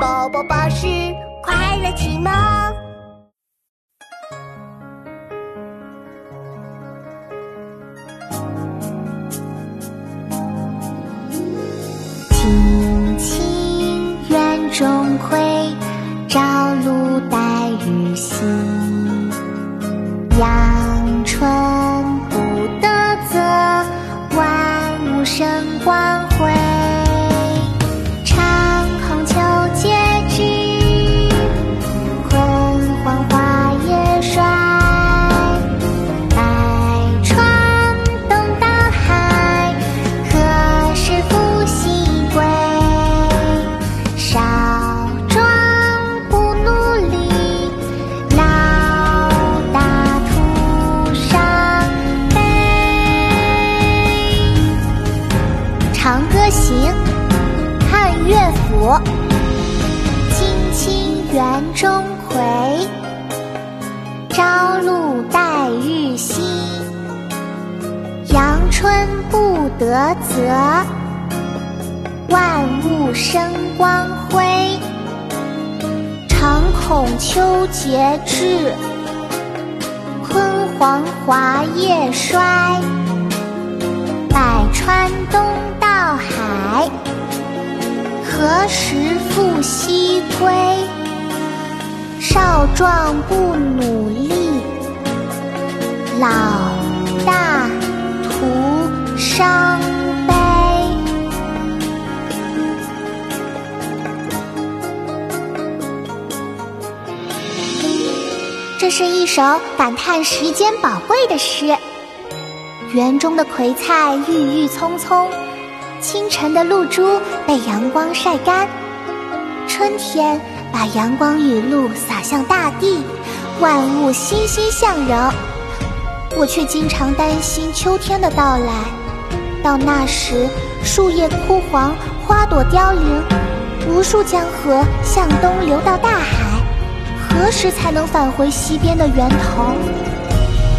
宝宝巴士快乐启蒙。青青园中葵，朝露待日晞。阳春布德泽，万物生光辉。青青园中葵，朝露待日晞。阳春布德泽，万物生光辉。常恐秋节至，焜黄华叶衰。百川东到海，何时复西归？少壮不努力，老大徒伤悲。这是一首感叹时间宝贵的诗。园中的葵菜郁郁葱葱，清晨的露珠被阳光晒干。春天把阳光雨露洒向大地，万物欣欣向荣。我却经常担心秋天的到来，到那时树叶枯黄，花朵凋零，无数江河向东流到大海，何时才能返回西边的源头？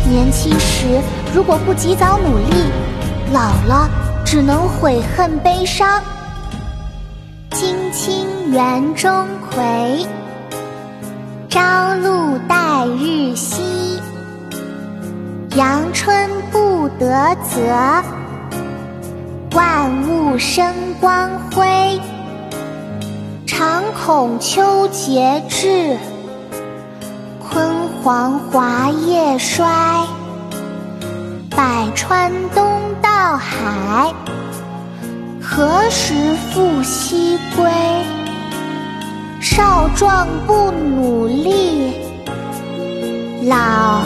年轻时如果不及早努力，老了只能悔恨悲伤。青青园中葵，朝露待日晞。阳春布德泽，万物生光辉。常恐秋节至，焜黄华叶衰。百川东到海，何时复西归？少壮不努力，老